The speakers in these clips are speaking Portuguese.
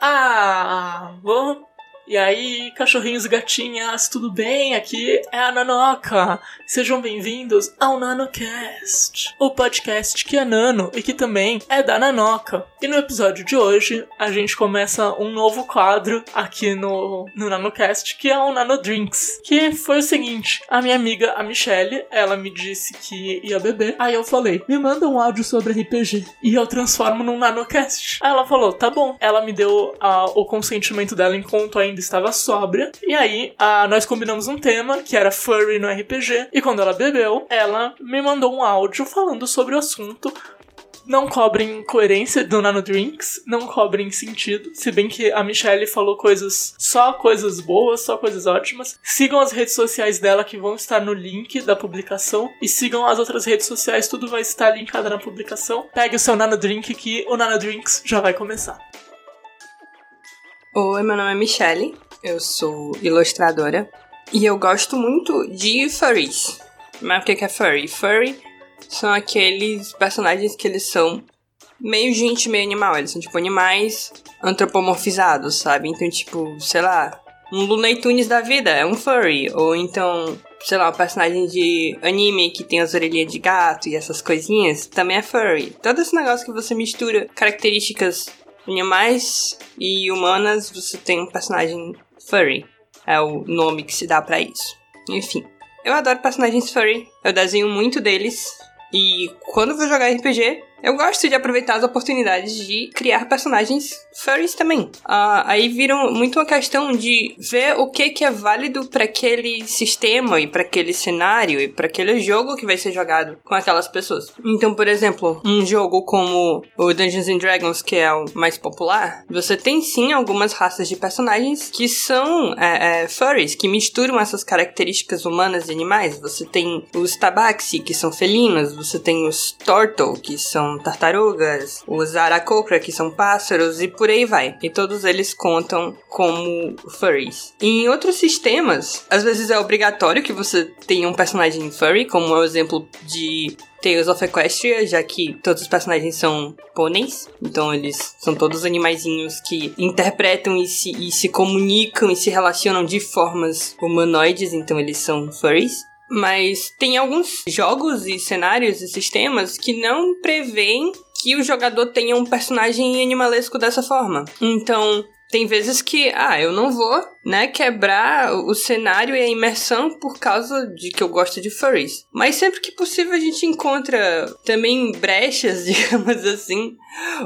Ah, vou e aí, cachorrinhos e gatinhas, tudo bem? Aqui é a Nanoca. Sejam bem-vindos ao NanoCast, o podcast que é nano e que também é da Nanoca. E no episódio de hoje, a gente começa um novo quadro aqui no, no NanoCast, que é o Nano Drinks. Que foi o seguinte, a minha amiga, a Michelle, ela me disse que ia beber. Aí eu falei, me manda um áudio sobre RPG. E eu transformo num NanoCast. Aí ela falou, tá bom. Ela me deu uh, o consentimento dela enquanto ainda ainda estava sóbria. E aí, a, nós combinamos um tema, que era furry no RPG. E quando ela bebeu, ela me mandou um áudio falando sobre o assunto não cobrem coerência do Nano Drinks, não cobrem sentido. Se bem que a Michelle falou coisas, só coisas boas, só coisas ótimas. Sigam as redes sociais dela que vão estar no link da publicação. E sigam as outras redes sociais, tudo vai estar linkado na publicação. Pegue o seu Nano Drink que o Nano Drinks já vai começar. Oi, meu nome é Michelle, eu sou ilustradora e eu gosto muito de furries. Mas o que é furry? Furry são aqueles personagens que eles são meio gente, meio animal. Eles são tipo animais antropomorfizados, sabe? Então, tipo, sei lá, um Looney Tunes da vida é um furry. Ou então, sei lá, um personagem de anime que tem as orelhinhas de gato e essas coisinhas também é furry. Todo esse negócio que você mistura características animais e humanas, você tem um personagem furry. É o nome que se dá para isso. Enfim, eu adoro personagens furry. Eu desenho muito deles. E quando vou jogar RPG, eu gosto de aproveitar as oportunidades de criar personagens furries também. Uh, aí viram muito uma questão de ver o que, que é válido para aquele sistema e para aquele cenário e para aquele jogo que vai ser jogado com aquelas pessoas. Então, por exemplo, um jogo como o Dungeons and Dragons, que é o mais popular, você tem sim algumas raças de personagens que são é, é, furries, que misturam essas características humanas e animais. Você tem os tabaxi, que são felinos, você tem os turtle, que são tartarugas, os aracocra, que são pássaros, e por aí vai. E todos eles contam como furries. Em outros sistemas, às vezes é obrigatório que você tenha um personagem furry, como é o exemplo de Tales of Equestria, já que todos os personagens são pôneis, então eles são todos animaizinhos que interpretam e se, e se comunicam e se relacionam de formas humanoides, então eles são furries. Mas tem alguns jogos e cenários e sistemas que não preveem que o jogador tenha um personagem animalesco dessa forma. Então, tem vezes que, ah, eu não vou, né, quebrar o cenário e a imersão por causa de que eu gosto de furries. Mas sempre que possível a gente encontra também brechas, digamos assim,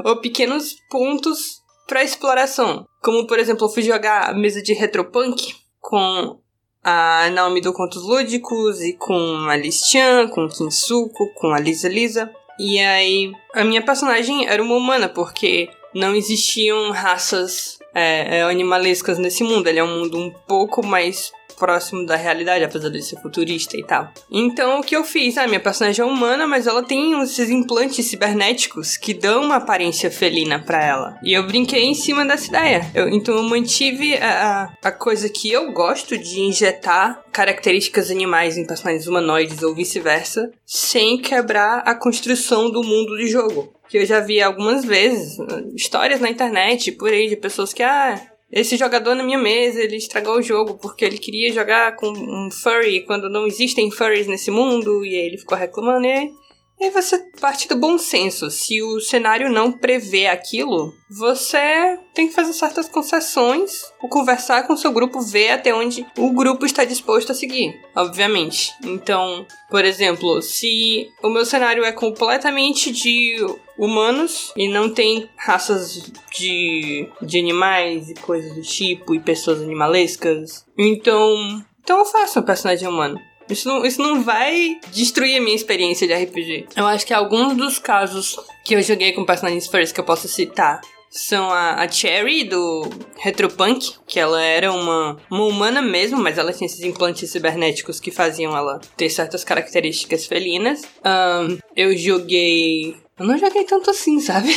ou pequenos pontos para exploração. Como, por exemplo, eu fui jogar a mesa de Retropunk com a Naomi do Contos Lúdicos e com a Liz Chan, com Kinsuko, com a Lisa Lisa. E aí, a minha personagem era uma humana, porque não existiam raças é, é animalescas nesse mundo. Ele é um mundo um pouco mais próximo da realidade, apesar de ser futurista e tal. Então, o que eu fiz? Ah, minha personagem é humana, mas ela tem esses implantes cibernéticos que dão uma aparência felina para ela. E eu brinquei em cima dessa ideia. Eu, então, eu mantive a, a coisa que eu gosto de injetar características animais em personagens humanoides ou vice-versa, sem quebrar a construção do mundo de jogo que eu já vi algumas vezes, histórias na internet por aí de pessoas que, ah, esse jogador na minha mesa, ele estragou o jogo porque ele queria jogar com um furry quando não existem furries nesse mundo, e aí ele ficou reclamando, e e você parte do bom senso. Se o cenário não prevê aquilo, você tem que fazer certas concessões, ou conversar com seu grupo, ver até onde o grupo está disposto a seguir, obviamente. Então, por exemplo, se o meu cenário é completamente de humanos e não tem raças de, de animais e coisas do tipo e pessoas animalescas, então, então eu faço um personagem humano. Isso não, isso não vai destruir a minha experiência de RPG. Eu acho que alguns dos casos que eu joguei com personagens first que eu posso citar são a, a Cherry do Retropunk, que ela era uma, uma humana mesmo, mas ela tinha esses implantes cibernéticos que faziam ela ter certas características felinas. Um, eu joguei. Eu não joguei tanto assim, sabe?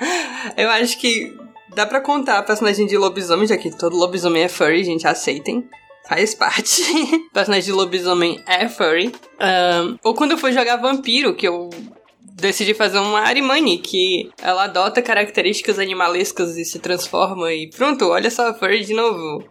eu acho que dá pra contar a personagem de lobisomem, já que todo lobisomem é furry, gente, aceitem faz parte. o personagem de lobisomem é furry. Um, ou quando eu fui jogar vampiro, que eu decidi fazer uma Arimani, que ela adota características animalescas e se transforma e pronto, olha só, furry de novo.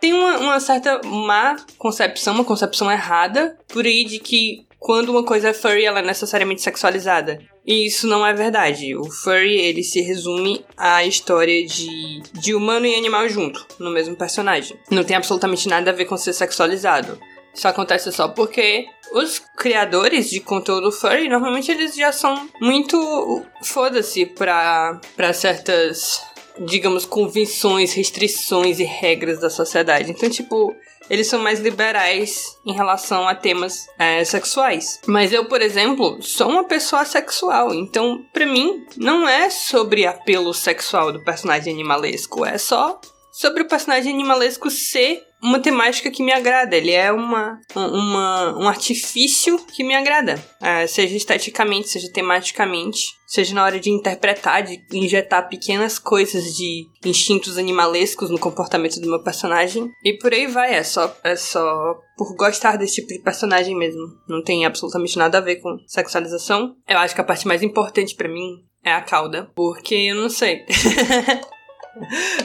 Tem uma, uma certa má concepção, uma concepção errada por aí de que quando uma coisa é furry, ela é necessariamente sexualizada. E isso não é verdade. O furry, ele se resume à história de, de humano e animal junto, no mesmo personagem. Não tem absolutamente nada a ver com ser sexualizado. Isso acontece só porque os criadores de conteúdo furry, normalmente eles já são muito foda-se pra, pra certas, digamos, convenções, restrições e regras da sociedade. Então, tipo, eles são mais liberais em relação a temas é, sexuais. Mas eu, por exemplo, sou uma pessoa sexual, então para mim não é sobre apelo sexual do personagem animalesco, é só sobre o personagem animalesco ser uma temática que me agrada. Ele é uma, uma, um artifício que me agrada. É, seja esteticamente, seja tematicamente, seja na hora de interpretar, de injetar pequenas coisas de instintos animalescos no comportamento do meu personagem. E por aí vai. É só, é só por gostar desse tipo de personagem mesmo. Não tem absolutamente nada a ver com sexualização. Eu acho que a parte mais importante para mim é a cauda. Porque eu não sei.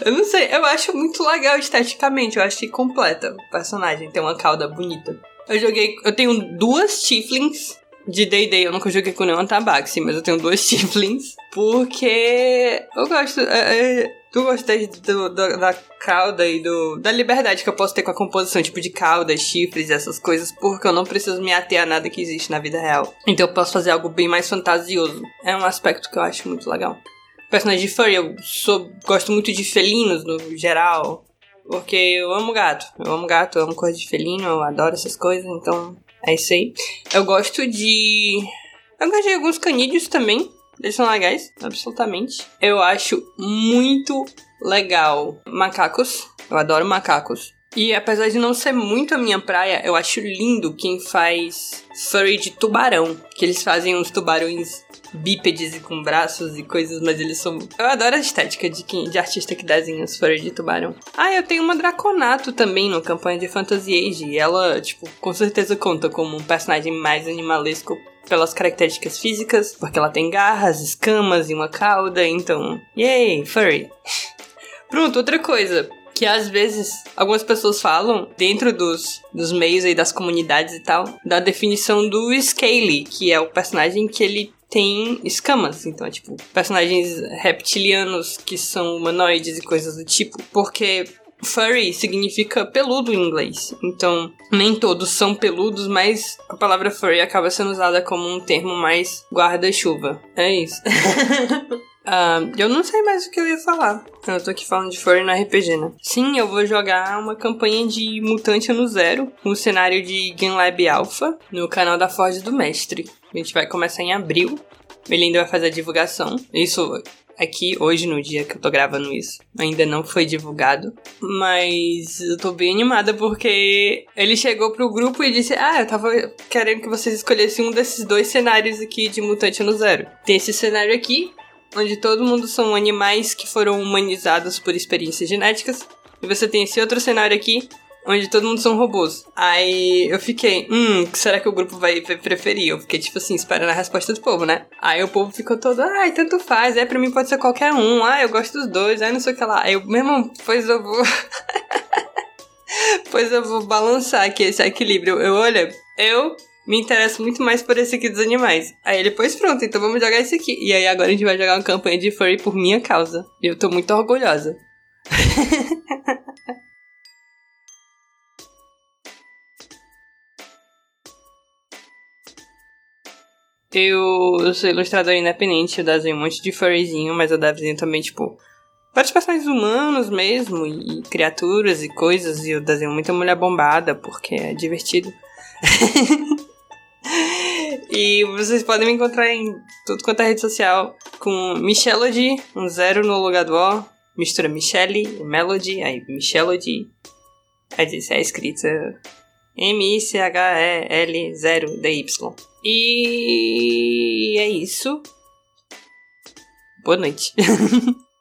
eu não sei, eu acho muito legal esteticamente, eu acho que completa o personagem, tem uma cauda bonita. Eu joguei, eu tenho duas Tiflins de Day-Day, eu nunca joguei com nenhuma Tabaxi, mas eu tenho duas Tiflins, porque eu gosto, é, é, tu gosta do, do, da cauda e do, da liberdade que eu posso ter com a composição, tipo de cauda, chifres e essas coisas, porque eu não preciso me ater a nada que existe na vida real. Então eu posso fazer algo bem mais fantasioso. É um aspecto que eu acho muito legal personagem de furry, eu sou, gosto muito de felinos no geral. Porque eu amo gato. Eu amo gato, eu amo coisa de felino, eu adoro essas coisas, então é isso aí. Eu gosto de. Eu gosto de alguns canídeos também. Eles são legais, absolutamente. Eu acho muito legal macacos. Eu adoro macacos. E apesar de não ser muito a minha praia, eu acho lindo quem faz furry de tubarão. Que eles fazem uns tubarões bípedes e com braços e coisas, mas eles são. Eu adoro a estética de, quem, de artista que desenha as flores de tubarão. Ah, eu tenho uma Draconato também no campanha de Fantasy Age. E ela, tipo, com certeza conta como um personagem mais animalesco pelas características físicas, porque ela tem garras, escamas e uma cauda, então. Yay, furry! Pronto, outra coisa que às vezes algumas pessoas falam dentro dos, dos meios aí das comunidades e tal, da definição do Scaly, que é o personagem que ele tem escamas. Então, é tipo, personagens reptilianos que são humanoides e coisas do tipo. Porque furry significa peludo em inglês. Então, nem todos são peludos, mas a palavra furry acaba sendo usada como um termo mais guarda-chuva. É isso. Uh, eu não sei mais o que eu ia falar. Eu tô aqui falando de Furry no RPG, né? Sim, eu vou jogar uma campanha de Mutante no Zero, um cenário de Game Lab Alpha, no canal da Forge do Mestre. A gente vai começar em abril. Ele ainda vai fazer a divulgação. Isso aqui, hoje, no dia que eu tô gravando isso, ainda não foi divulgado. Mas eu tô bem animada porque ele chegou pro grupo e disse: Ah, eu tava querendo que vocês escolhessem um desses dois cenários aqui de Mutante no Zero. Tem esse cenário aqui, onde todo mundo são animais que foram humanizados por experiências genéticas. E você tem esse outro cenário aqui, onde todo mundo são robôs. Aí eu fiquei, hum, será que o grupo vai preferir? Eu fiquei, tipo assim, esperando a resposta do povo, né? Aí o povo ficou todo, ai, tanto faz, é, pra mim pode ser qualquer um, ah, eu gosto dos dois, aí não sei o que lá. Aí eu, meu irmão, pois eu vou. pois eu vou balançar aqui esse equilíbrio. Eu, olha, eu me interesso muito mais por esse aqui dos animais. Aí ele, pois pronto, então vamos jogar esse aqui. E aí agora a gente vai jogar uma campanha de furry por minha causa. E eu tô muito orgulhosa. eu, sou ilustrador independente, eu desenho um monte de furryzinho, mas eu desenho também, tipo, vários personagens humanos mesmo, e criaturas e coisas, e eu desenho muita mulher bombada, porque é divertido. e vocês podem me encontrar em tudo quanto é rede social com Michelody, um zero no lugar do O, mistura Michelle e Melody, aí Michelody. Aí é escrita M-I-C-H-E-L-0-D-Y. E é isso. Boa noite.